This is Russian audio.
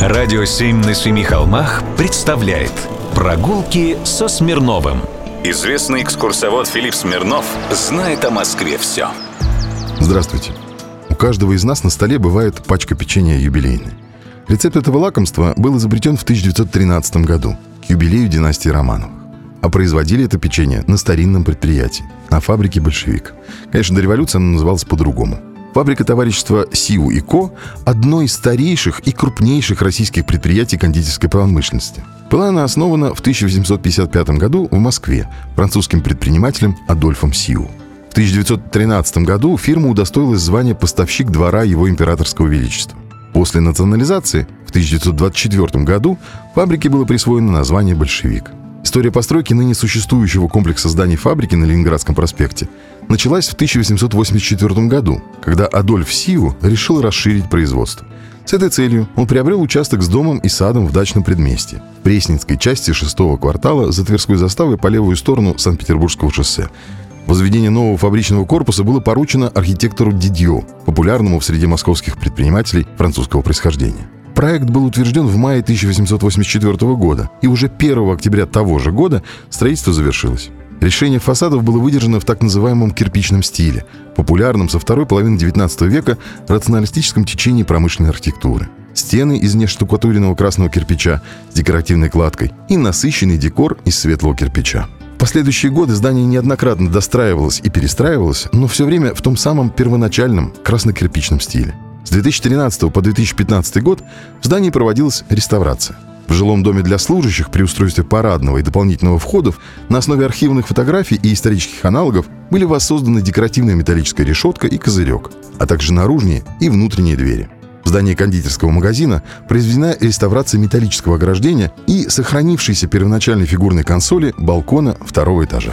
Радио «Семь на семи холмах» представляет Прогулки со Смирновым Известный экскурсовод Филипп Смирнов знает о Москве все Здравствуйте. У каждого из нас на столе бывает пачка печенья юбилейной. Рецепт этого лакомства был изобретен в 1913 году, к юбилею династии Романовых. А производили это печенье на старинном предприятии, на фабрике «Большевик». Конечно, до революции она называлась по-другому. Фабрика товарищества «Сиу и Ко» – одно из старейших и крупнейших российских предприятий кондитерской промышленности. Была она основана в 1855 году в Москве французским предпринимателем Адольфом Сиу. В 1913 году фирма удостоилась звания поставщик двора его императорского величества. После национализации в 1924 году фабрике было присвоено название «Большевик». История постройки ныне существующего комплекса зданий фабрики на Ленинградском проспекте началась в 1884 году, когда Адольф Сиу решил расширить производство. С этой целью он приобрел участок с домом и садом в дачном предместье, в Пресненской части шестого квартала за Тверской заставой по левую сторону Санкт-Петербургского шоссе. Возведение нового фабричного корпуса было поручено архитектору Дидьо, популярному в среде московских предпринимателей французского происхождения. Проект был утвержден в мае 1884 года, и уже 1 октября того же года строительство завершилось. Решение фасадов было выдержано в так называемом кирпичном стиле, популярном со второй половины XIX века рационалистическом течении промышленной архитектуры. Стены из нештукатуренного красного кирпича с декоративной кладкой и насыщенный декор из светлого кирпича. В последующие годы здание неоднократно достраивалось и перестраивалось, но все время в том самом первоначальном красно-кирпичном стиле. С 2013 по 2015 год в здании проводилась реставрация. В жилом доме для служащих при устройстве парадного и дополнительного входов на основе архивных фотографий и исторических аналогов были воссозданы декоративная металлическая решетка и козырек, а также наружные и внутренние двери – в здании кондитерского магазина произведена реставрация металлического ограждения и сохранившейся первоначальной фигурной консоли балкона второго этажа.